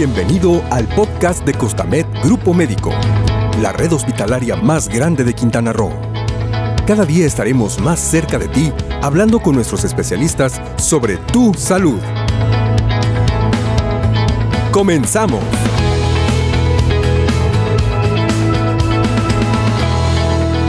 Bienvenido al podcast de Costamed Grupo Médico, la red hospitalaria más grande de Quintana Roo. Cada día estaremos más cerca de ti hablando con nuestros especialistas sobre tu salud. Comenzamos.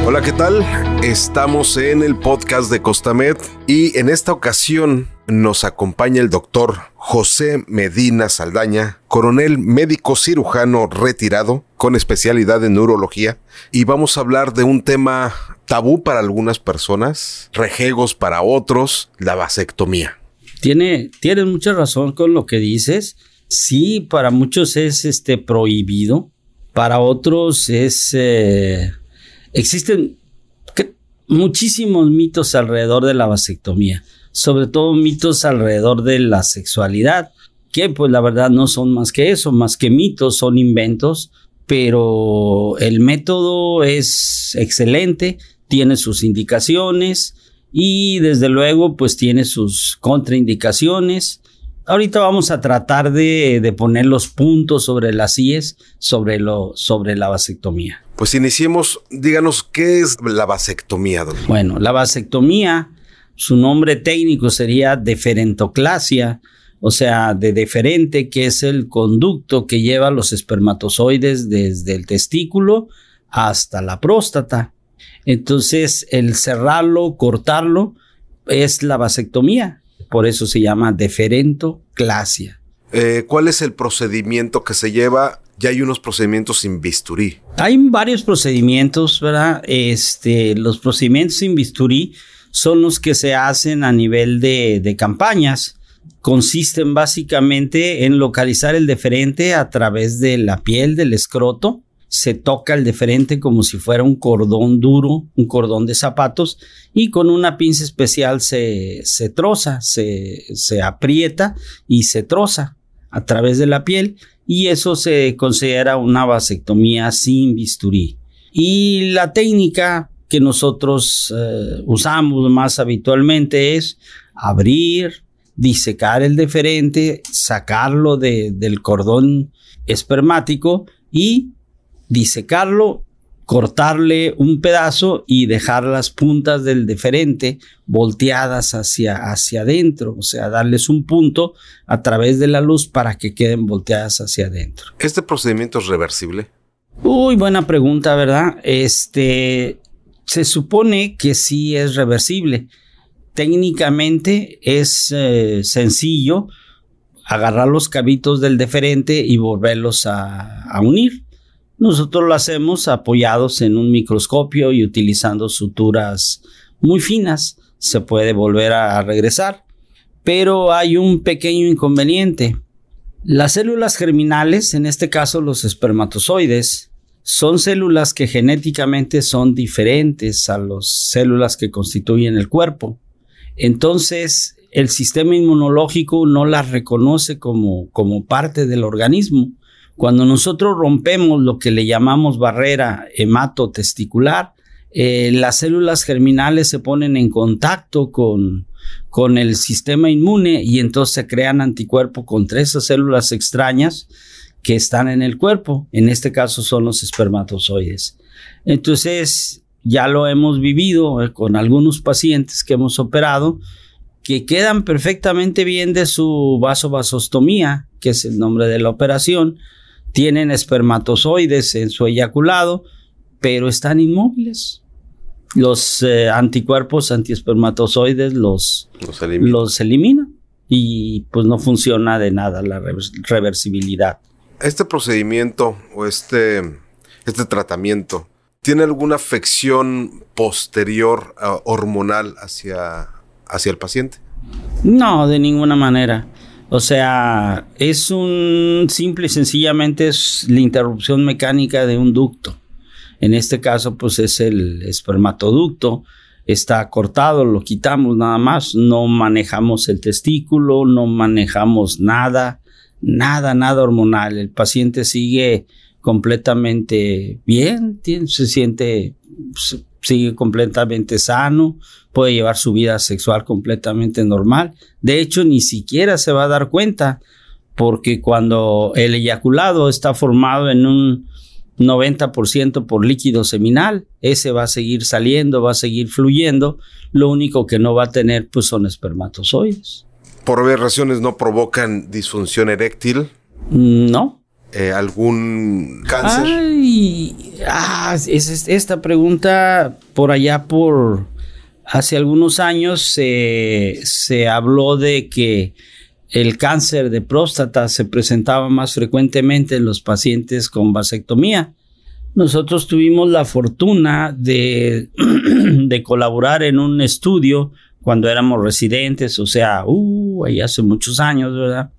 Hola, ¿qué tal? Estamos en el podcast de Costamed y en esta ocasión nos acompaña el doctor José Medina Saldaña, coronel médico cirujano retirado con especialidad en neurología y vamos a hablar de un tema tabú para algunas personas, rejegos para otros, la vasectomía. Tiene, tienes mucha razón con lo que dices. Sí, para muchos es este prohibido, para otros es eh, existen muchísimos mitos alrededor de la vasectomía, sobre todo mitos alrededor de la sexualidad, que pues la verdad no son más que eso, más que mitos, son inventos, pero el método es excelente, tiene sus indicaciones y desde luego pues tiene sus contraindicaciones. Ahorita vamos a tratar de, poner los puntos sobre las IES sobre, lo, sobre la vasectomía. Pues iniciemos, díganos, ¿qué es la vasectomía, doctor? Bueno, la vasectomía, su nombre técnico sería deferentoclasia, o sea, de deferente, que es el conducto que lleva los espermatozoides desde el testículo hasta la próstata. Entonces, el cerrarlo, cortarlo, es la vasectomía. Por eso se llama deferentoclasia. Eh, ¿Cuál es el procedimiento que se lleva ya hay unos procedimientos sin bisturí. Hay varios procedimientos, ¿verdad? Este, los procedimientos sin bisturí son los que se hacen a nivel de, campañas. Consisten básicamente en localizar el deferente a través de la piel del escroto. Se toca el deferente como si fuera un cordón duro, un cordón de zapatos, y con una pinza especial se, se troza, se, se aprieta y se troza a través de la piel y eso se considera una vasectomía sin bisturí. Y la técnica que nosotros eh, usamos más habitualmente es abrir, disecar el deferente, sacarlo del cordón espermático y disecarlo cortarle un pedazo y dejar las puntas del deferente volteadas hacia, hacia adentro, o sea, darles un punto a través de la luz para que queden volteadas hacia adentro. ¿Este procedimiento es reversible? Uy, buena pregunta, ¿verdad? Este, se supone que sí es reversible. Técnicamente es eh, sencillo agarrar los cabitos del deferente y volverlos a unir nosotros lo hacemos apoyados en un microscopio y utilizando suturas muy finas. Se puede volver a regresar. Pero hay un pequeño inconveniente. Las células germinales, en este caso los espermatozoides, son células que genéticamente son diferentes a las células que constituyen el cuerpo. Entonces, el sistema inmunológico no las reconoce como, como parte del organismo. Cuando nosotros rompemos lo que le llamamos barrera hematotesticular, eh, las células germinales se ponen en contacto con, con el sistema inmune y entonces crean anticuerpos contra esas células extrañas que están en el cuerpo. En este caso son los espermatozoides. Entonces, ya lo hemos vivido eh, con algunos pacientes que hemos operado que quedan perfectamente bien de su vasovasostomía, que es el nombre de la operación, tienen espermatozoides en su eyaculado, pero están inmóviles. Los eh, anticuerpos antiespermatozoides los, los, eliminan y pues no funciona de nada la reversibilidad. Este procedimiento o este, este tratamiento tiene alguna afección posterior uh, hormonal hacia, hacia el paciente? No, de ninguna manera. O sea, es un simple y sencillamente es la interrupción mecánica de un ducto. En este caso, pues es el espermatoducto. Está cortado, lo quitamos nada más. No manejamos el testículo, no manejamos nada, nada, nada hormonal. El paciente sigue completamente bien, se siente pues, sigue completamente sano, puede llevar su vida sexual completamente normal. De hecho, ni siquiera se va a dar cuenta porque cuando el eyaculado está formado en un 90% por líquido seminal, ese va a seguir saliendo, va a seguir fluyendo, lo único que no va a tener pues son espermatozoides. ¿Por varias razones no provocan disfunción eréctil? No. Eh, ¿Algún cáncer? Ay, ah, es, esta pregunta por allá por hace algunos años se habló de que el cáncer de próstata se presentaba más frecuentemente en los pacientes con vasectomía. Nosotros tuvimos la fortuna de, de colaborar en un estudio cuando éramos residentes, o sea, uh, ahí hace muchos años, ¿verdad?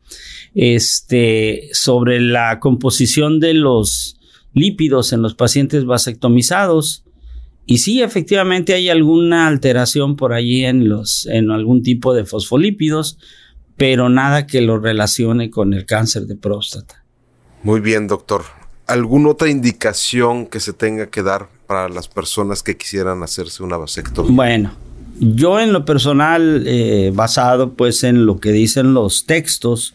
Este, sobre la composición de los lípidos en los pacientes vasectomizados. Y sí, efectivamente hay alguna alteración por allí en los, en algún tipo de fosfolípidos, pero nada que lo relacione con el cáncer de próstata. Muy bien, doctor. ¿Alguna otra indicación que se tenga que dar para las personas que quisieran hacerse una vasectomía? Bueno, yo en lo personal, eh, basado pues en lo que dicen los textos,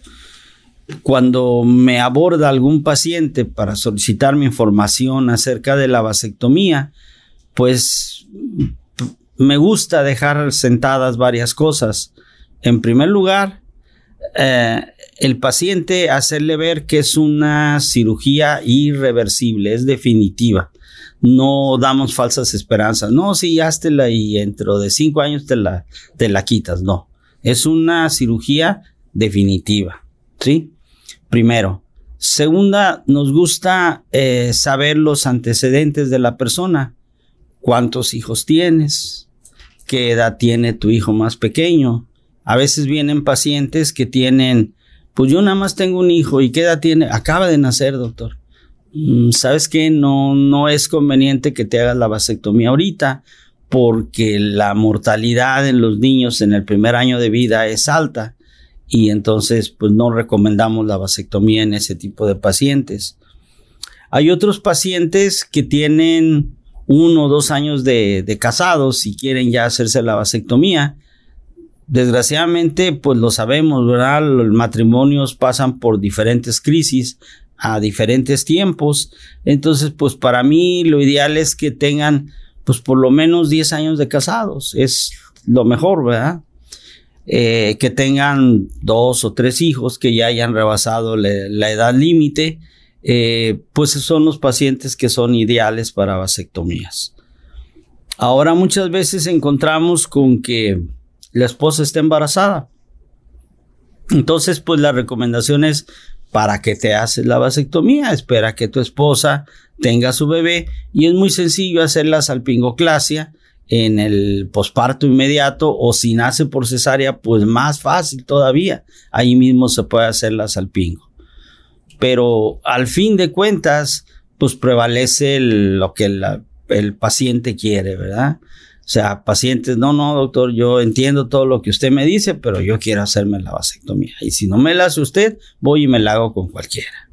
cuando me aborda algún paciente para solicitarme información acerca de la vasectomía, pues me gusta dejar sentadas varias cosas. En primer lugar, eh, el paciente hacerle ver que es una cirugía irreversible, es definitiva. No damos falsas esperanzas. No, si la y dentro de cinco años te la, te la quitas. No, es una cirugía definitiva. ¿Sí? Primero. Segunda, nos gusta eh, saber los antecedentes de la persona. ¿Cuántos hijos tienes? ¿Qué edad tiene tu hijo más pequeño? A veces vienen pacientes que tienen, pues yo nada más tengo un hijo y qué edad tiene, acaba de nacer, doctor. Mm, ¿Sabes qué? No, no es conveniente que te hagas la vasectomía ahorita porque la mortalidad en los niños en el primer año de vida es alta y entonces pues no recomendamos la vasectomía en ese tipo de pacientes. Hay otros pacientes que tienen uno o dos años de, de casados y quieren ya hacerse la vasectomía Desgraciadamente, pues lo sabemos, ¿verdad? Los matrimonios pasan por diferentes crisis a diferentes tiempos. Entonces, pues para mí lo ideal es que tengan, pues por lo menos 10 años de casados. Es lo mejor, ¿verdad? Eh, que tengan dos o tres hijos que ya hayan rebasado la edad límite, eh, pues son los pacientes que son ideales para vasectomías. Ahora muchas veces encontramos con que la esposa está embarazada. Entonces, pues la recomendación es para que te haces la vasectomía, espera que tu esposa tenga su bebé y es muy sencillo hacer la salpingoclasia en el posparto inmediato o si nace por cesárea, pues más fácil todavía. Ahí mismo se puede hacer la salpingo. Pero al fin de cuentas, pues prevalece lo que el paciente quiere, ¿verdad? O sea, pacientes, no, no, doctor, yo entiendo todo lo que usted me dice, pero yo quiero hacerme la vasectomía. Y si no me la hace usted, voy y me la hago con cualquiera.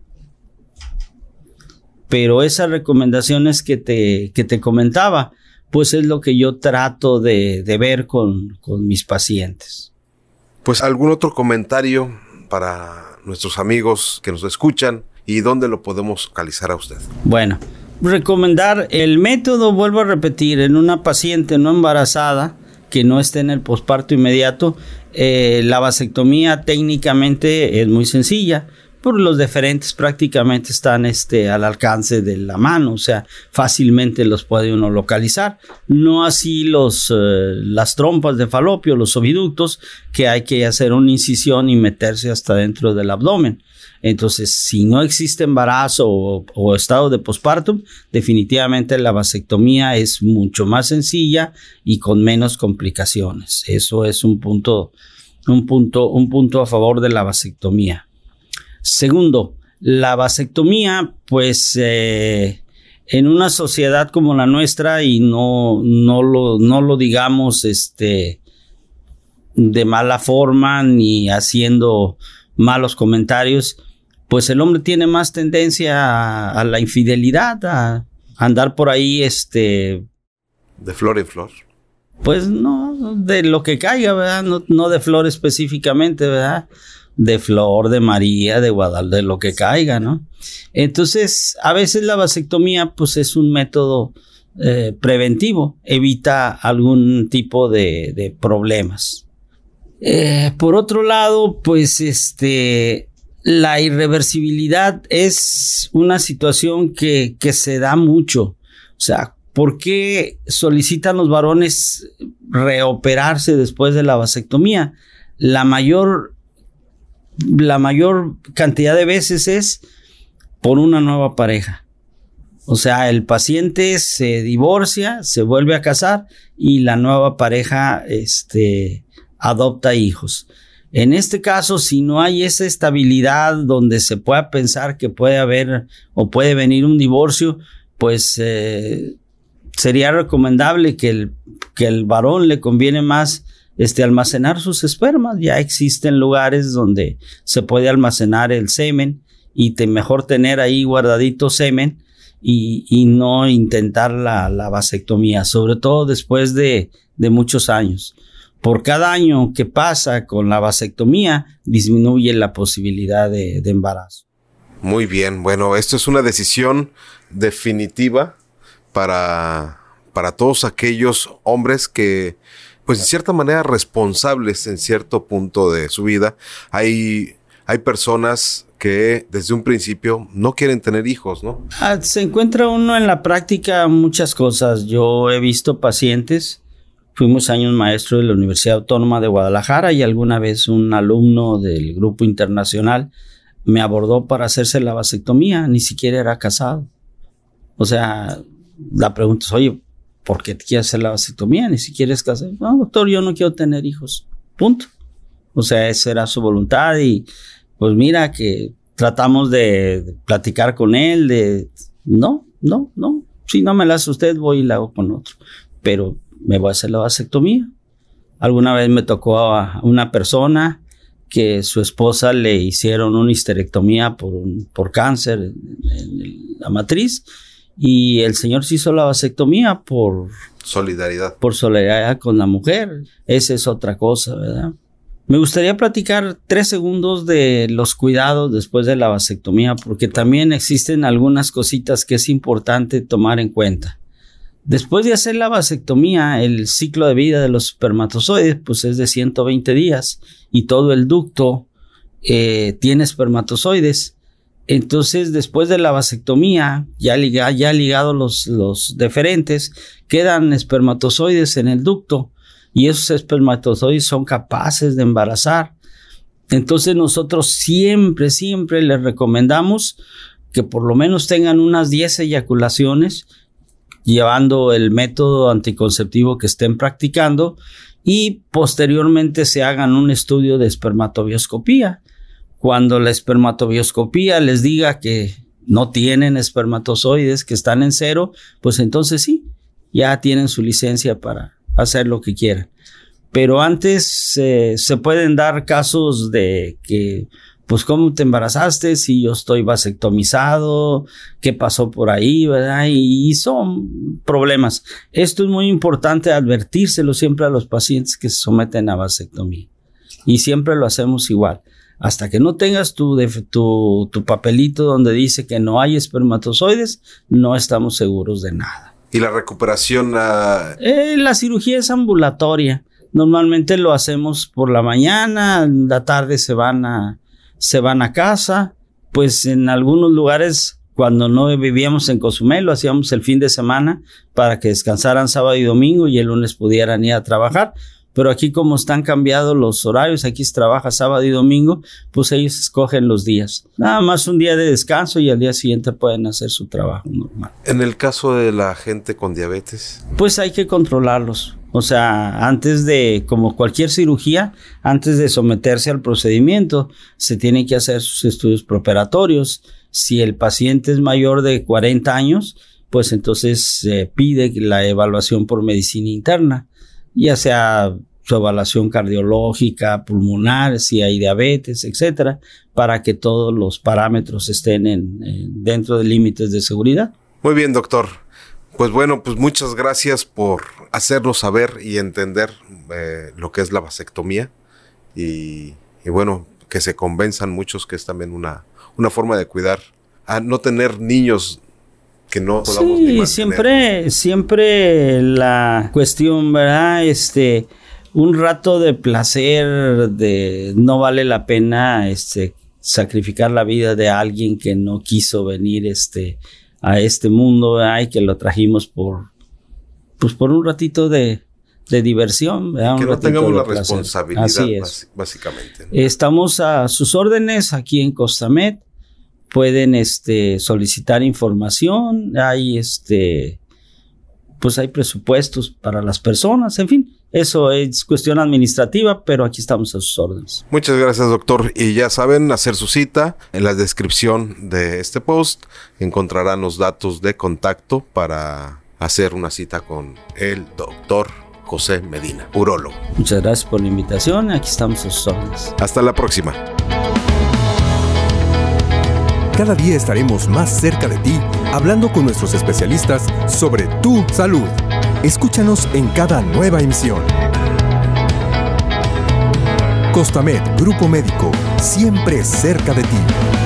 Pero esas recomendaciones que te, que te comentaba, pues es lo que yo trato de, de ver con, con mis pacientes. Pues algún otro comentario para nuestros amigos que nos escuchan y dónde lo podemos localizar a usted. Bueno, recomendar el método, vuelvo a repetir, en una paciente no embarazada que no esté en el posparto inmediato, eh, la vasectomía técnicamente es muy sencilla, por los deferentes prácticamente están este, al alcance de la mano, o sea, fácilmente los puede uno localizar. No así los, eh, las trompas de falopio, los oviductos, que hay que hacer una incisión y meterse hasta dentro del abdomen. Entonces, si no existe embarazo o, estado de posparto, definitivamente la vasectomía es mucho más sencilla y con menos complicaciones. Eso es un punto, un punto, un punto a favor de la vasectomía. Segundo, la vasectomía, pues eh, en una sociedad como la nuestra y no, no, lo, no lo digamos este, de mala forma ni haciendo malos comentarios, pues el hombre tiene más tendencia a, la infidelidad, a, andar por ahí, este... De flor en flor. Pues no, de lo que caiga, ¿verdad? No, no de flor específicamente, ¿verdad? de Flor, de María, de Guadalajara, de lo que caiga, ¿no? Entonces, a veces la vasectomía, pues es un método eh, preventivo, evita algún tipo de, problemas. Eh, por otro lado, pues este, la irreversibilidad es una situación que, que se da mucho. O sea, ¿por qué solicitan los varones reoperarse después de la vasectomía? La mayor, la mayor cantidad de veces es por una nueva pareja. O sea, el paciente se divorcia, se vuelve a casar y la nueva pareja este, adopta hijos. En este caso, si no hay esa estabilidad donde se pueda pensar que puede haber o puede venir un divorcio, pues eh, sería recomendable que el, que el varón le conviene más este, almacenar sus espermas. Ya existen lugares donde se puede almacenar el semen y te, mejor tener ahí guardadito semen y, no intentar la, vasectomía, sobre todo después de, muchos años. Por cada año que pasa con la vasectomía, disminuye la posibilidad de, de embarazo. Muy bien, bueno, esto es una decisión definitiva para, para todos aquellos hombres que, pues en cierta manera, responsables en cierto punto de su vida. Hay, hay personas que desde un principio no quieren tener hijos, ¿no? Ah, se encuentra uno en la práctica muchas cosas. Yo he visto pacientes, fuimos años maestros de la Universidad Autónoma de Guadalajara y alguna vez un alumno del grupo internacional me abordó para hacerse la vasectomía, ni siquiera era casado. O sea, la pregunta es, oye, ¿por qué te quieres hacer la vasectomía? Ni siquiera es casado. No, doctor, yo no quiero tener hijos. Punto. O sea, esa era su voluntad y pues mira que tratamos de, platicar con él, de, no, no, no, si no me la hace usted, voy y la hago con otro, pero me voy a hacer la vasectomía. Alguna vez me tocó a una persona que su esposa le hicieron una histerectomía por, por cáncer en, la matriz y el señor se hizo la vasectomía por solidaridad. Por solidaridad con la mujer. Esa es otra cosa, ¿verdad? Me gustaría platicar tres segundos de los cuidados después de la vasectomía, porque también existen algunas cositas que es importante tomar en cuenta. Después de hacer la vasectomía, el ciclo de vida de los espermatozoides pues es de 120 días y todo el ducto eh, tiene espermatozoides. Entonces, después de la vasectomía, ya, ya ligados los, los deferentes, quedan espermatozoides en el ducto y esos espermatozoides son capaces de embarazar. Entonces nosotros siempre, siempre les recomendamos que por lo menos tengan unas 10 eyaculaciones llevando el método anticonceptivo que estén practicando y posteriormente se hagan un estudio de espermatobioscopía. Cuando la espermatobioscopía les diga que no tienen espermatozoides, que están en cero, pues entonces sí, ya tienen su licencia para, hacer lo que quieran. Pero antes eh, se pueden dar casos de que, pues, ¿cómo te embarazaste? Si yo estoy vasectomizado, ¿qué pasó por ahí? ¿verdad? Y, son problemas. Esto es muy importante advertírselo siempre a los pacientes que se someten a vasectomía. Y siempre lo hacemos igual. Hasta que no tengas tu, tu, tu papelito donde dice que no hay espermatozoides, no estamos seguros de nada. ¿Y la recuperación? Eh, la cirugía es ambulatoria. Normalmente lo hacemos por la mañana, en la tarde se van a, se van a casa. Pues en algunos lugares, cuando no vivíamos en Cozumel, lo hacíamos el fin de semana para que descansaran sábado y domingo y el lunes pudieran ir a trabajar pero aquí como están cambiados los horarios, aquí se trabaja sábado y domingo, pues ellos escogen los días. Nada más un día de descanso y al día siguiente pueden hacer su trabajo normal. En el caso de la gente con diabetes. Pues hay que controlarlos. O sea, antes de, como cualquier cirugía, antes de someterse al procedimiento, se tienen que hacer sus estudios preparatorios. Si el paciente es mayor de 40 años, pues entonces se pide la evaluación por medicina interna ya sea su evaluación cardiológica, pulmonar, si hay diabetes, etcétera, para que todos los parámetros estén en, dentro de límites de seguridad. Muy bien, doctor. Pues bueno, pues muchas gracias por hacernos saber y entender eh, lo que es la vasectomía y, y bueno, que se convenzan muchos que es también una, una forma de cuidar, a no tener niños que no podamos sí, siempre, siempre la cuestión, ¿verdad? Este, un rato de placer, de no vale la pena, este, sacrificar la vida de alguien que no quiso venir, este, a este mundo, ¿verdad? Y que lo trajimos por, pues por un ratito de, de diversión. que no tengamos la responsabilidad, Así es. básicamente. Estamos a sus órdenes aquí en Costamed. Pueden este, solicitar información. Hay este, pues hay presupuestos para las personas, en fin. Eso es cuestión administrativa, pero aquí estamos a sus órdenes. Muchas gracias, doctor. Y ya saben, hacer su cita. En la descripción de este post encontrarán los datos de contacto para hacer una cita con el doctor José Medina, urólogo. Muchas gracias por la invitación. Aquí estamos a sus órdenes. Hasta la próxima. Cada día estaremos más cerca de ti, hablando con nuestros especialistas sobre tu salud. Escúchanos en cada nueva emisión. Costamed, Grupo Médico, siempre cerca de ti.